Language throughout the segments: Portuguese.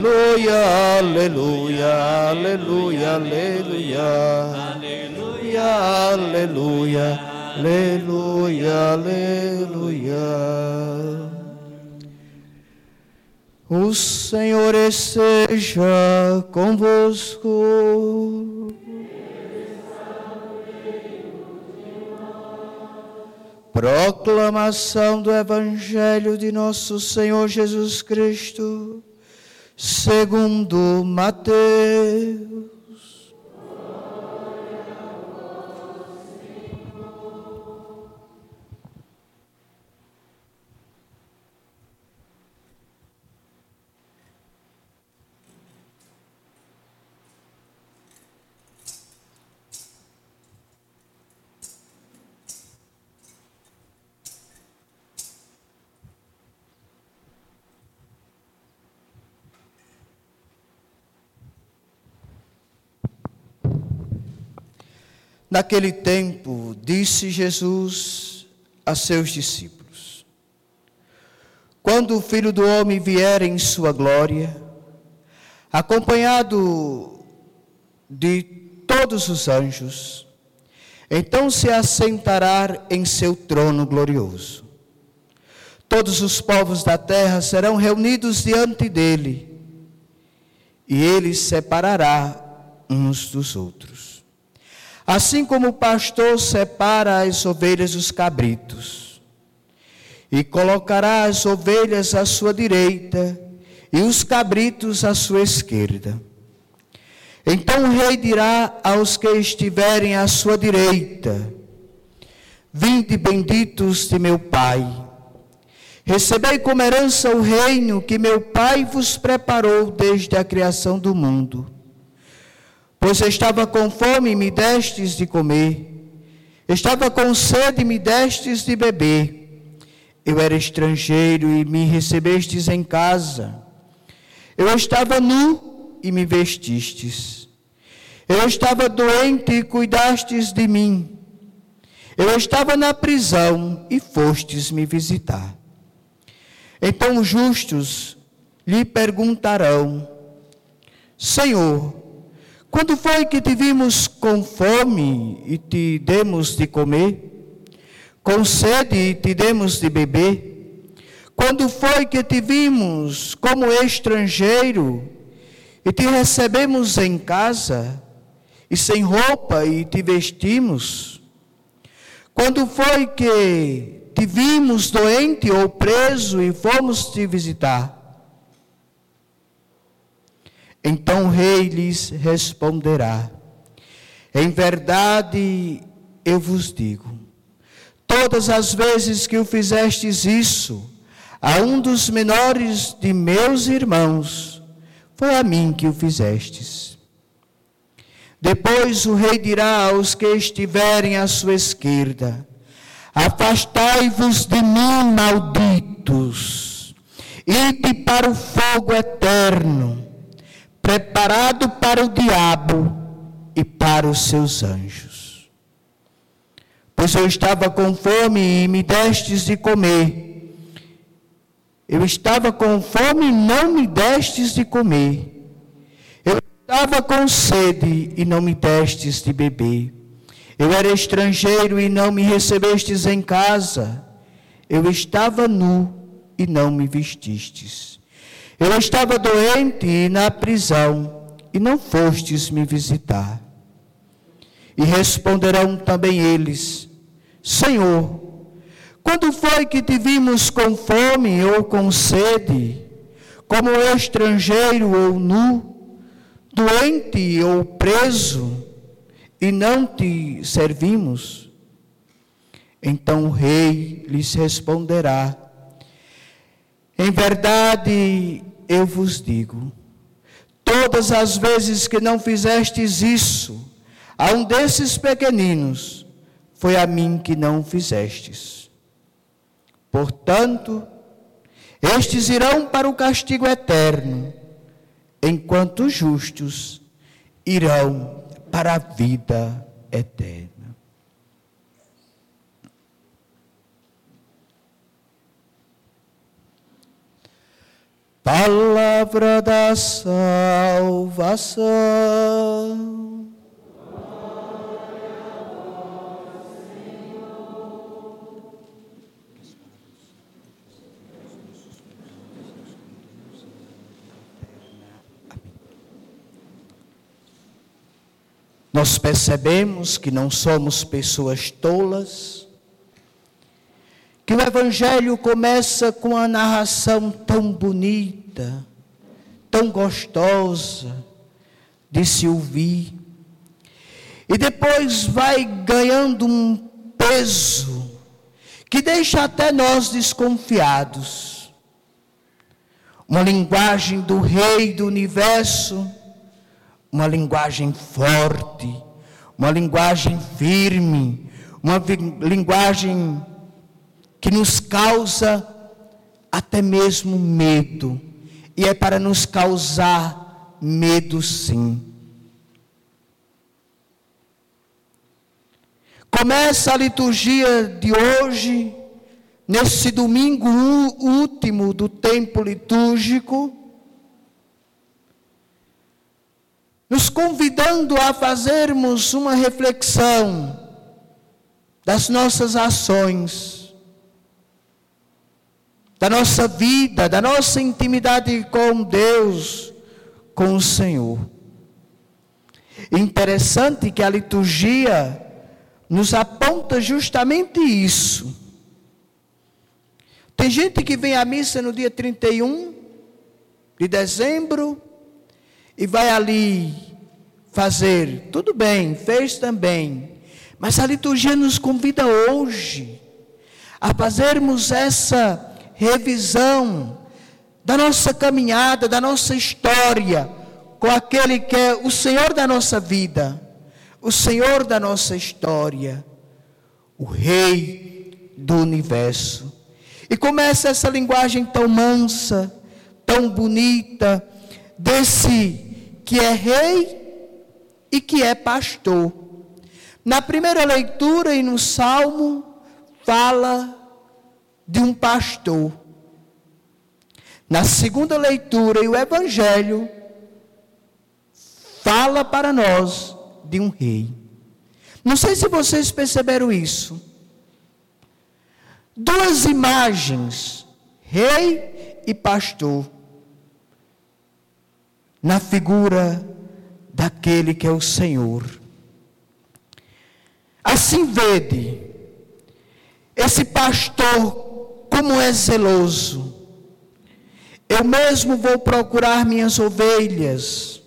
Aleluia, aleluia, aleluia, aleluia, aleluia, aleluia, aleluia. O Senhor esteja convosco. Proclamação do Evangelho de nosso Senhor Jesus Cristo segundo Mateus. Naquele tempo, disse Jesus a seus discípulos: Quando o Filho do Homem vier em sua glória, acompanhado de todos os anjos, então se assentará em seu trono glorioso. Todos os povos da terra serão reunidos diante dele, e ele separará uns dos outros Assim como o pastor separa as ovelhas dos cabritos, e colocará as ovelhas à sua direita e os cabritos à sua esquerda. Então o rei dirá aos que estiverem à sua direita: Vinde benditos de meu Pai, recebei como herança o reino que meu Pai vos preparou desde a criação do mundo. Pois estava com fome e me destes de comer, estava com sede e me destes de beber. Eu era estrangeiro e me recebestes em casa. Eu estava nu e me vestistes. Eu estava doente e cuidastes de mim. Eu estava na prisão e fostes me visitar. Então os justos lhe perguntarão: Senhor, quando foi que te vimos com fome e te demos de comer? Com sede e te demos de beber? Quando foi que te vimos como estrangeiro e te recebemos em casa? E sem roupa e te vestimos? Quando foi que te vimos doente ou preso e fomos te visitar? Então o rei lhes responderá: Em verdade eu vos digo, todas as vezes que o fizestes isso, a um dos menores de meus irmãos, foi a mim que o fizestes. Depois o rei dirá aos que estiverem à sua esquerda: Afastai-vos de mim, malditos, ide para o fogo eterno preparado para o diabo e para os seus anjos. Pois eu estava com fome e me destes de comer. Eu estava com fome e não me destes de comer. Eu estava com sede e não me destes de beber. Eu era estrangeiro e não me recebestes em casa. Eu estava nu e não me vestistes. Eu estava doente e na prisão, e não fostes me visitar. E responderão também eles: Senhor, quando foi que te vimos com fome ou com sede, como estrangeiro ou nu, doente ou preso, e não te servimos? Então o rei lhes responderá: Em verdade, eu vos digo: todas as vezes que não fizestes isso a um desses pequeninos, foi a mim que não fizestes. Portanto, estes irão para o castigo eterno, enquanto os justos irão para a vida eterna. Palavra da salvação. Nós percebemos que não somos pessoas tolas, que o Evangelho começa com uma narração tão bonita, tão gostosa de se ouvir, e depois vai ganhando um peso que deixa até nós desconfiados. Uma linguagem do Rei do universo uma linguagem forte, uma linguagem firme, uma linguagem que nos causa até mesmo medo. E é para nos causar medo, sim. Começa a liturgia de hoje, nesse domingo último do tempo litúrgico, nos convidando a fazermos uma reflexão das nossas ações, da nossa vida, da nossa intimidade com Deus, com o Senhor. Interessante que a liturgia nos aponta justamente isso. Tem gente que vem à missa no dia 31 de dezembro, e vai ali fazer, tudo bem, fez também, mas a liturgia nos convida hoje a fazermos essa revisão da nossa caminhada, da nossa história com aquele que é o Senhor da nossa vida, o Senhor da nossa história, o Rei do universo. E começa essa linguagem tão mansa, tão bonita, desse que é rei e que é pastor. Na primeira leitura e no Salmo, fala de um pastor. Na segunda leitura e o Evangelho, fala para nós de um rei. Não sei se vocês perceberam isso. Duas imagens, rei e pastor na figura daquele que é o Senhor. Assim vede, esse pastor, como é zeloso. Eu mesmo vou procurar minhas ovelhas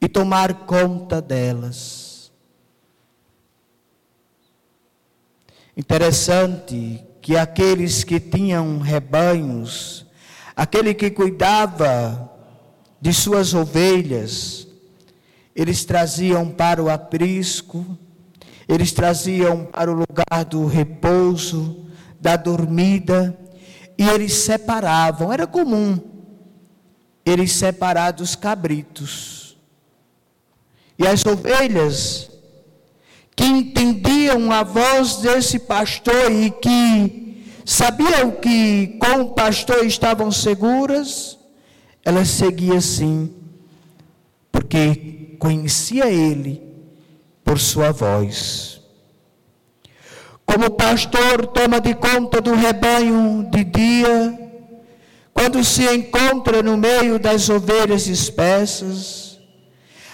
e tomar conta delas. Interessante que aqueles que tinham rebanhos, aquele que cuidava de suas ovelhas, eles traziam para o aprisco, eles traziam para o lugar do repouso, da dormida, e eles separavam, era comum, eles separavam os cabritos. E as ovelhas, que entendiam a voz desse pastor e que sabiam que com o pastor estavam seguras, ela seguia sim, porque conhecia ele por sua voz. Como pastor toma de conta do rebanho de dia, quando se encontra no meio das ovelhas espessas,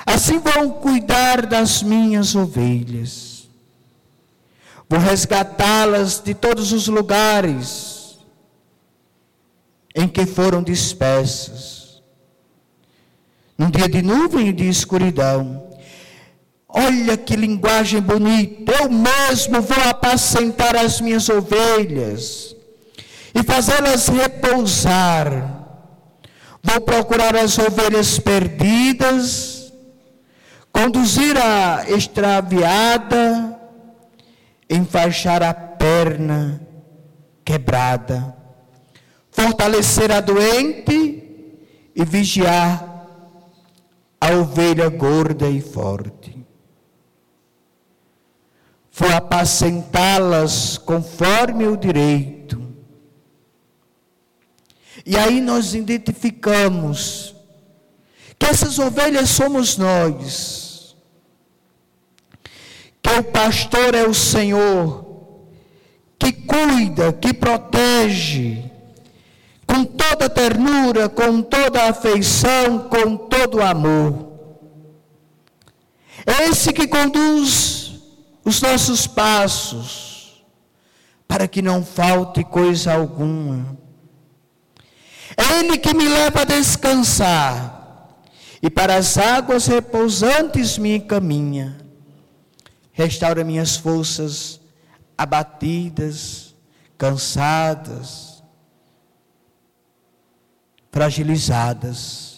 assim vão cuidar das minhas ovelhas. Vou resgatá-las de todos os lugares em que foram dispersas num dia de nuvem e de escuridão. Olha que linguagem bonita. Eu mesmo vou apacentar as minhas ovelhas e fazê-las repousar. Vou procurar as ovelhas perdidas, conduzir a extraviada, enfaixar a perna quebrada, fortalecer a doente e vigiar a ovelha gorda e forte. Vou apacentá-las conforme o direito. E aí nós identificamos que essas ovelhas somos nós, que o pastor é o Senhor, que cuida, que protege, com toda ternura, com toda afeição, com todo amor. É esse que conduz os nossos passos, para que não falte coisa alguma. É Ele que me leva a descansar, e para as águas repousantes me encaminha. Restaura minhas forças abatidas, cansadas, fragilizadas.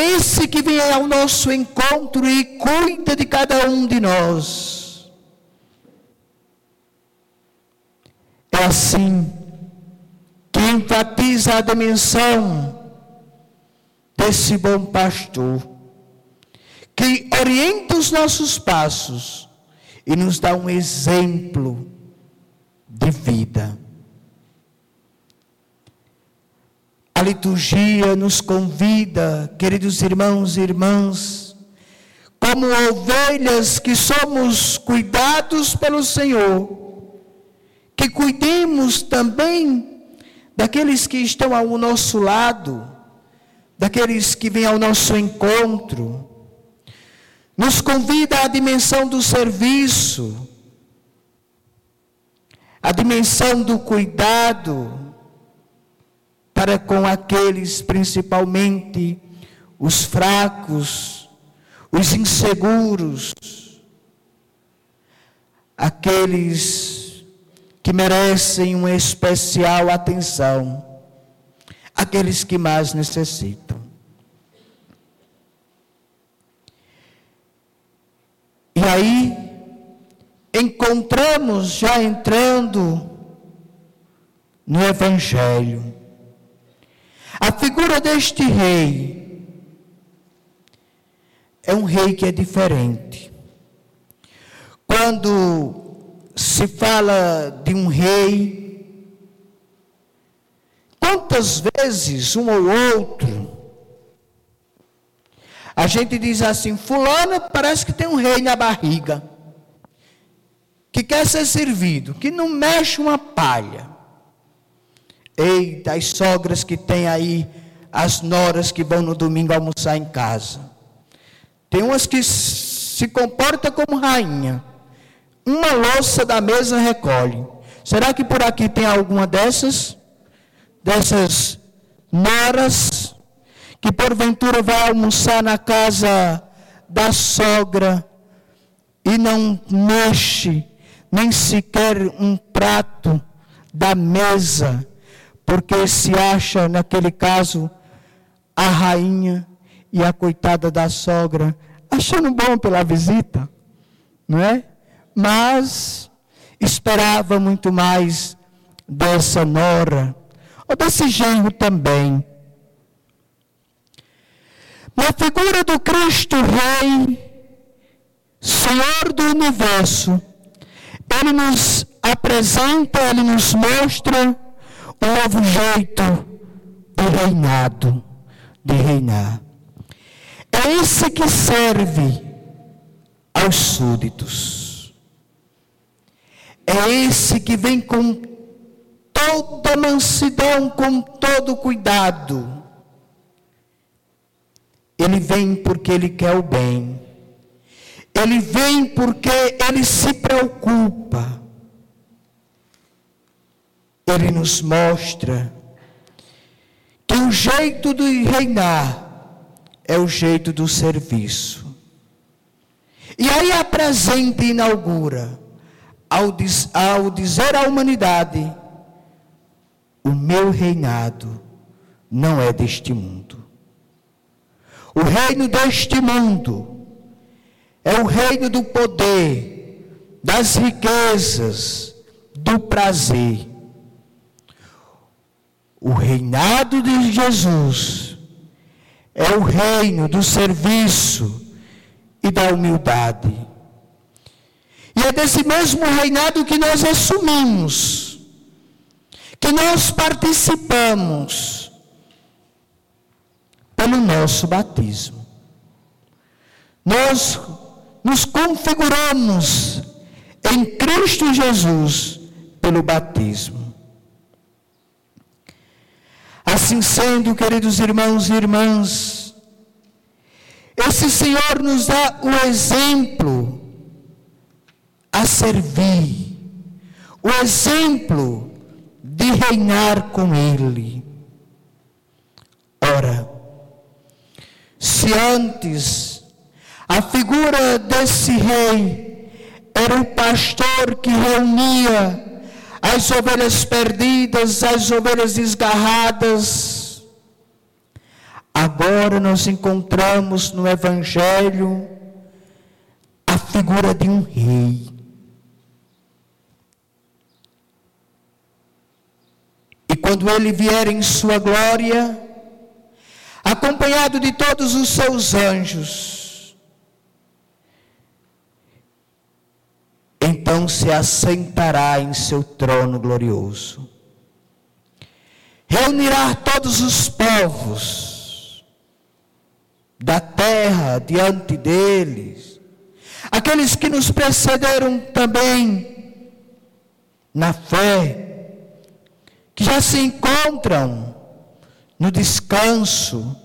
É esse que vem ao nosso encontro e cuida de cada um de nós. É assim que enfatiza a dimensão desse bom pastor, que orienta os nossos passos e nos dá um exemplo de vida. A liturgia nos convida, queridos irmãos e irmãs, como ovelhas que somos cuidados pelo Senhor, que cuidemos também daqueles que estão ao nosso lado, daqueles que vêm ao nosso encontro. Nos convida à dimensão do serviço, a dimensão do cuidado, para com aqueles, principalmente os fracos, os inseguros, aqueles que merecem uma especial atenção, aqueles que mais necessitam. E aí, encontramos já entrando no Evangelho a figura deste rei é um rei que é diferente. Quando se fala de um rei, quantas vezes um ou outro, a gente diz assim: Fulano parece que tem um rei na barriga, que quer ser servido, que não mexe uma palha. Eita, as sogras que tem aí, as noras que vão no domingo almoçar em casa. Tem umas que se comportam como rainha. Uma louça da mesa recolhe. Será que por aqui tem alguma dessas? Dessas noras que porventura vai almoçar na casa da sogra e não mexe nem sequer um prato da mesa porque se acha, naquele caso, a rainha e a coitada da sogra, achando bom pela visita, não é? Mas esperava muito mais dessa nora, ou desse genro também. Na figura do Cristo Rei, Senhor do universo, Ele nos apresenta, Ele nos mostra novo jeito de reinado, de reinar. É esse que serve aos súditos. É esse que vem com toda mansidão, com todo cuidado. Ele vem porque ele quer o bem. Ele vem porque ele se preocupa ele nos mostra que o jeito de reinar é o jeito do serviço. E aí apresenta e inaugura, ao, diz, ao dizer à humanidade: o meu reinado não é deste mundo. O reino deste mundo é o reino do poder, das riquezas, do prazer. O reinado de Jesus é o reino do serviço e da humildade. E é desse mesmo reinado que nós assumimos. que nós participamos pelo nosso batismo. Nós nos configuramos em Cristo Jesus pelo batismo. Assim sendo, queridos irmãos e irmãs, esse Senhor nos dá o exemplo a servir, o exemplo de reinar com Ele. Ora, se antes a figura desse rei era o pastor que reunia as ovelhas perdidas, as ovelhas desgarradas, agora nós encontramos no Evangelho a figura de um rei. E quando ele vier em sua glória, acompanhado de todos os seus anjos. Então se assentará em seu trono glorioso. Reunirá todos os povos da terra diante deles, aqueles que nos precederam também na fé, que já se encontram no descanso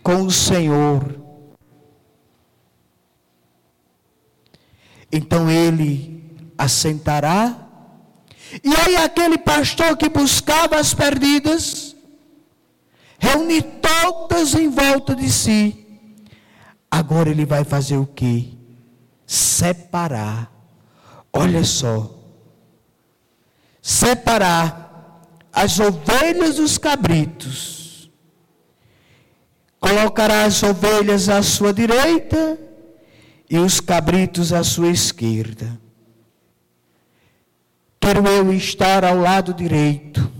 com o Senhor. Então ele assentará, e aí aquele pastor que buscava as perdidas, reunir todas em volta de si. Agora ele vai fazer o que? Separar. Olha só. Separar as ovelhas dos cabritos Colocará as ovelhas à sua direita e os cabritos à sua esquerda. Quero eu estar ao lado direito.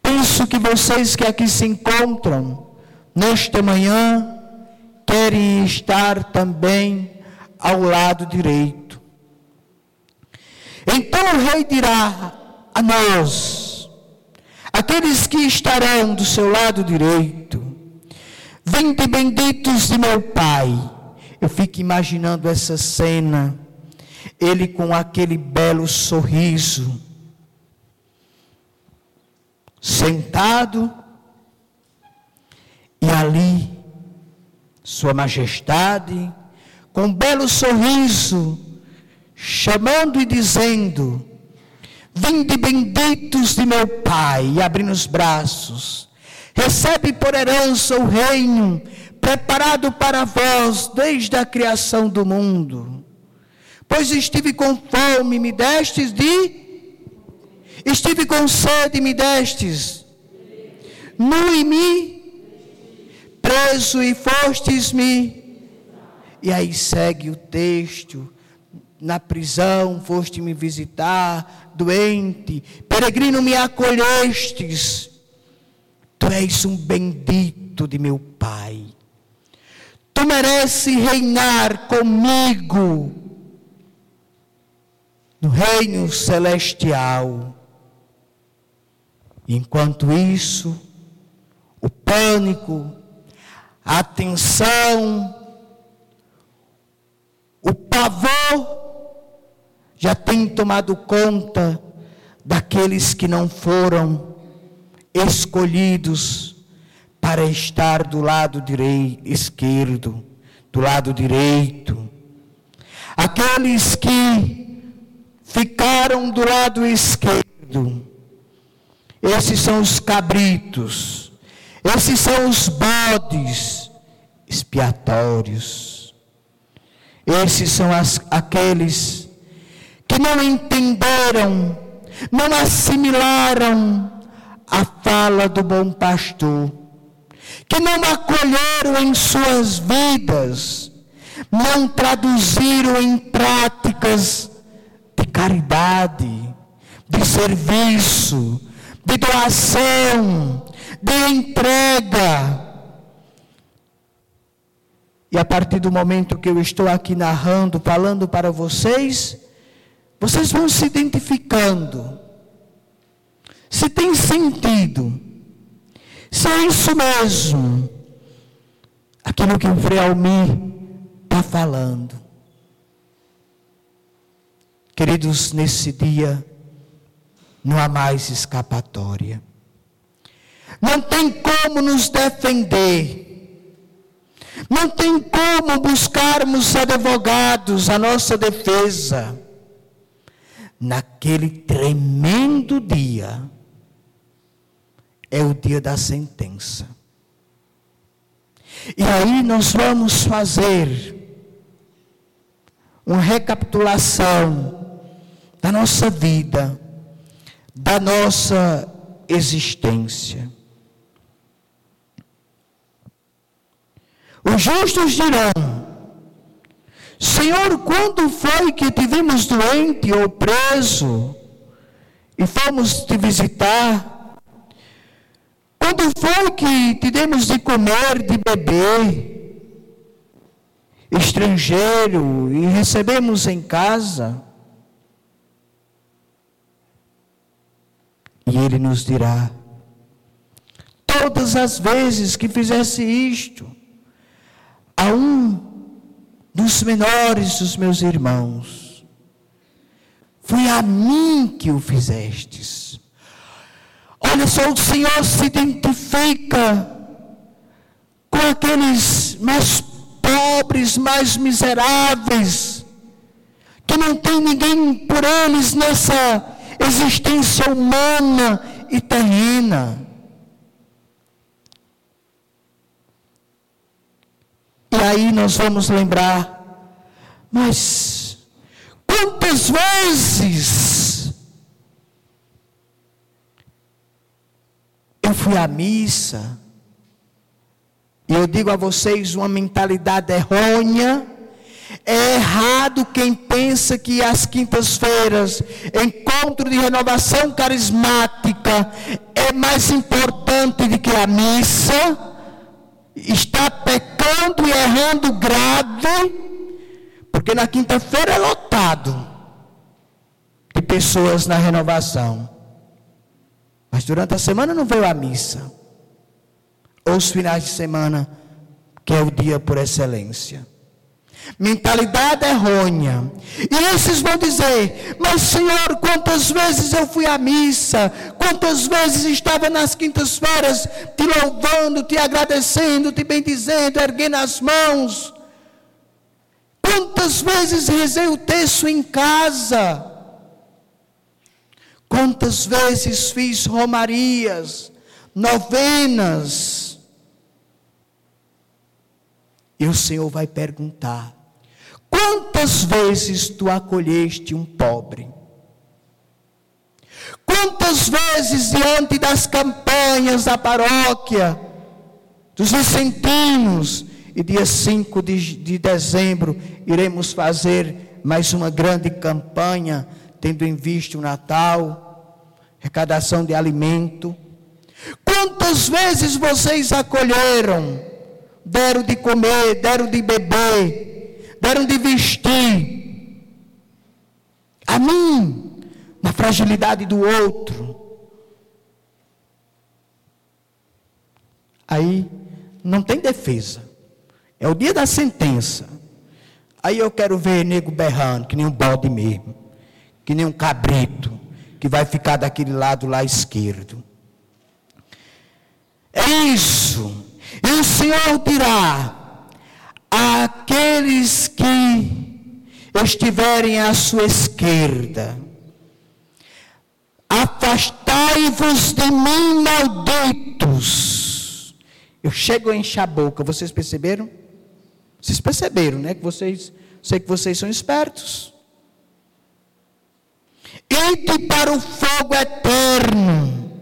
Penso que vocês que aqui se encontram nesta manhã querem estar também ao lado direito. Então o rei dirá a nós, aqueles que estarão do seu lado direito, Vinde benditos de meu Pai. Eu fico imaginando essa cena. Ele com aquele belo sorriso. Sentado. E ali, Sua Majestade, com um belo sorriso, chamando e dizendo: Vinde benditos de meu Pai, e abrindo os braços recebe por herança o reino preparado para vós desde a criação do mundo. Pois estive com fome, me destes de. Estive com sede, me destes. Nu e me. Preso e fostes-me. E aí segue o texto. Na prisão foste me visitar, doente, peregrino me acolhestes Tu és um bendito de meu Pai. Tu mereces reinar comigo no reino celestial. Enquanto isso, o pânico, a tensão, o pavor já tem tomado conta daqueles que não foram escolhidos para estar do lado direito, esquerdo, do lado direito. Aqueles que ficaram do lado esquerdo, esses são os cabritos, esses são os bodes expiatórios. Esses são as, aqueles que não entenderam, não assimilaram a fala do bom pastor, que não acolheram em suas vidas, não traduziram em práticas caridade, de serviço, de doação, de entrega. E a partir do momento que eu estou aqui narrando, falando para vocês, vocês vão se identificando se tem sentido, se é isso mesmo, aquilo que o Frei Almir está falando. Queridos, nesse dia, não há mais escapatória. Não tem como nos defender. Não tem como buscarmos advogados a nossa defesa. Naquele tremendo dia, é o dia da sentença. E aí nós vamos fazer uma recapitulação da nossa vida, da nossa existência. Os justos dirão: Senhor, quando foi que te vimos doente ou preso e fomos te visitar? Quando foi que te demos de comer, de beber? Estrangeiro e recebemos em casa? E ele nos dirá: todas as vezes que fizesse isto, a um dos menores dos meus irmãos, foi a mim que o fizestes. Olha só, o Senhor se identifica com aqueles mais pobres, mais miseráveis, que não tem ninguém por eles nessa existência humana e terrena. E aí nós vamos lembrar, mas quantas vezes eu fui à missa, e eu digo a vocês uma mentalidade errônea, é errado quem pensa que as quintas-feiras, encontro de renovação carismática, é mais importante do que a missa está pecando e errando grave, porque na quinta-feira é lotado de pessoas na renovação. Mas durante a semana não veio a missa. Ou os finais de semana, que é o dia por excelência. Mentalidade errônea. E esses vão dizer: Mas Senhor, quantas vezes eu fui à missa, quantas vezes estava nas quintas-feiras te louvando, te agradecendo, te bendizendo, erguendo as mãos. Quantas vezes rezei o texto em casa. Quantas vezes fiz romarias, novenas. E o Senhor vai perguntar: Quantas vezes tu acolheste um pobre? Quantas vezes diante das campanhas da paróquia, dos vicentinos, e dia 5 de, de dezembro iremos fazer mais uma grande campanha, tendo em vista o Natal, arrecadação de alimento. Quantas vezes vocês acolheram, deram de comer, deram de beber, deram de vestir. A mim, na fragilidade do outro. Aí não tem defesa. É o dia da sentença. Aí eu quero ver nego berrando, que nem um bode mesmo, que nem um cabrito, que vai ficar daquele lado lá esquerdo. É isso. E o Senhor dirá: aqueles que estiverem à sua esquerda, afastai-vos de mim, malditos. Eu chego a encher a boca, vocês perceberam? Vocês perceberam, né? Que vocês, sei que vocês são espertos. Ide para o fogo eterno,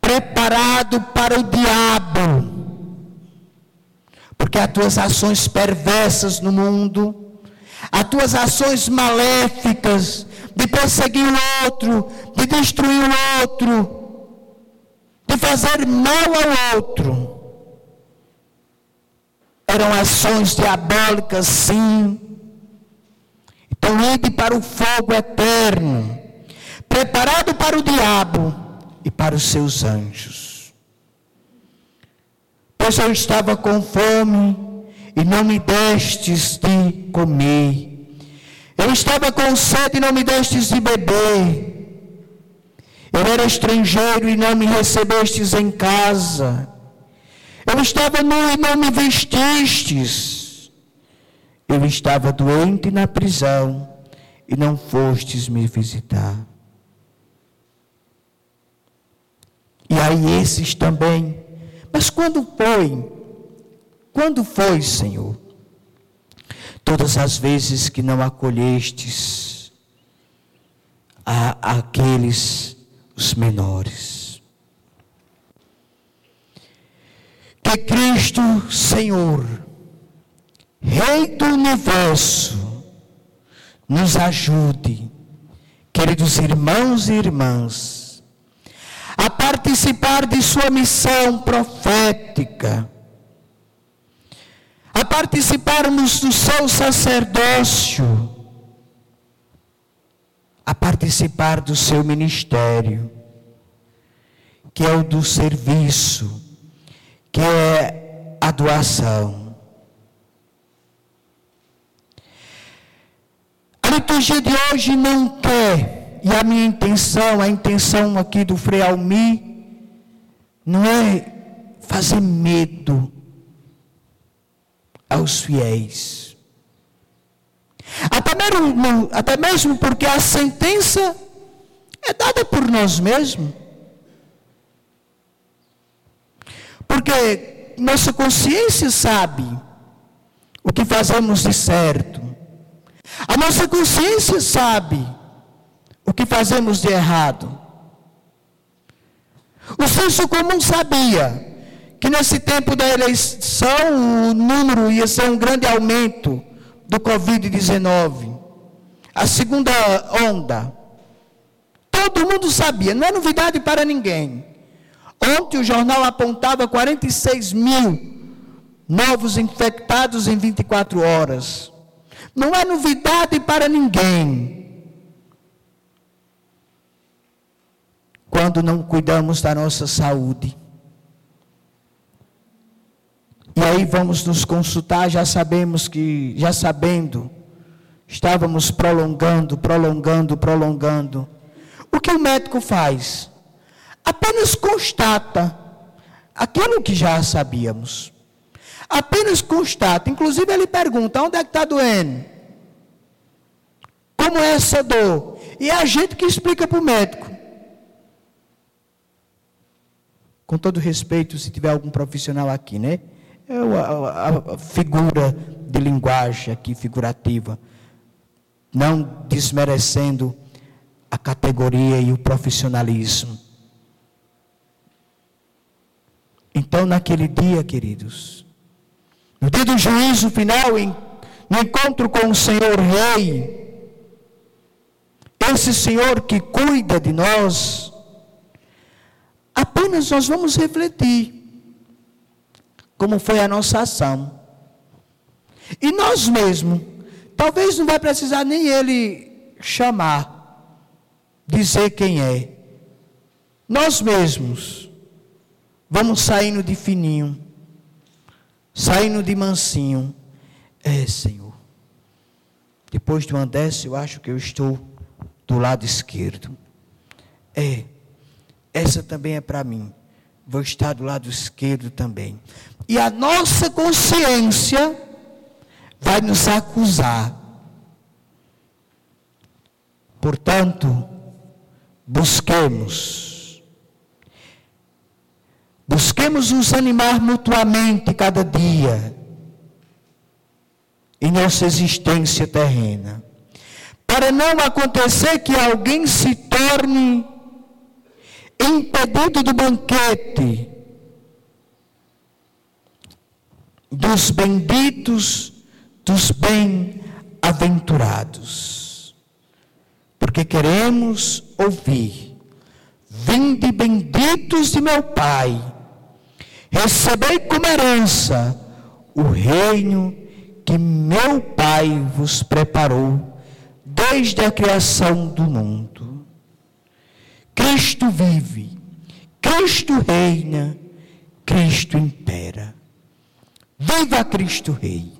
preparado para o diabo porque as tuas ações perversas no mundo, as tuas ações maléficas de perseguir o outro, de destruir o outro, de fazer mal ao outro, eram ações diabólicas, sim. Então, ide para o fogo eterno, preparado para o diabo e para os seus anjos. Eu estava com fome e não me destes de comer. Eu estava com sede e não me destes de beber. Eu era estrangeiro e não me recebestes em casa. Eu estava nu e não me vestistes. Eu estava doente na prisão e não fostes me visitar. E aí esses também. Mas quando foi? Quando foi, Senhor? Todas as vezes que não acolhestes a, aqueles os menores. Que Cristo, Senhor, Rei do universo, nos ajude, queridos irmãos e irmãs, a participar de Sua missão profética, a participarmos do seu sacerdócio, a participar do seu ministério, que é o do serviço, que é a doação. A liturgia de hoje não quer, e a minha intenção, a intenção aqui do Frei Almi, não é fazer medo aos fiéis. Até mesmo, até mesmo porque a sentença é dada por nós mesmos. Porque nossa consciência sabe o que fazemos de certo. A nossa consciência sabe o que fazemos de errado. O senso comum sabia que nesse tempo da eleição o número ia ser um grande aumento do Covid-19, a segunda onda. Todo mundo sabia, não é novidade para ninguém. Ontem o jornal apontava 46 mil novos infectados em 24 horas. Não é novidade para ninguém. Quando não cuidamos da nossa saúde. E aí vamos nos consultar, já sabemos que, já sabendo, estávamos prolongando, prolongando, prolongando. O que o médico faz? Apenas constata aquilo que já sabíamos. Apenas constata. Inclusive ele pergunta: onde é que está doendo? Como é essa dor? E é a gente que explica para o médico. Com todo respeito, se tiver algum profissional aqui, né? é a, a, a figura de linguagem aqui figurativa, não desmerecendo a categoria e o profissionalismo. Então, naquele dia, queridos, no dia do juízo final, no encontro com o Senhor Rei, esse Senhor que cuida de nós, apenas nós vamos refletir como foi a nossa ação. E nós mesmos, talvez não vai precisar nem ele chamar, dizer quem é. Nós mesmos vamos saindo de fininho, saindo de mansinho. É, Senhor. Depois de uma dessa, eu acho que eu estou do lado esquerdo. É, essa também é para mim. Vou estar do lado esquerdo também. E a nossa consciência vai nos acusar. Portanto, busquemos. Busquemos nos animar mutuamente cada dia em nossa existência terrena. Para não acontecer que alguém se torne impedido do banquete dos benditos, dos bem-aventurados. Porque queremos ouvir: Vinde benditos de meu Pai, recebei como herança o reino que meu Pai vos preparou desde a criação do mundo. Cristo vive, Cristo reina, Cristo impera. Viva Cristo Rei!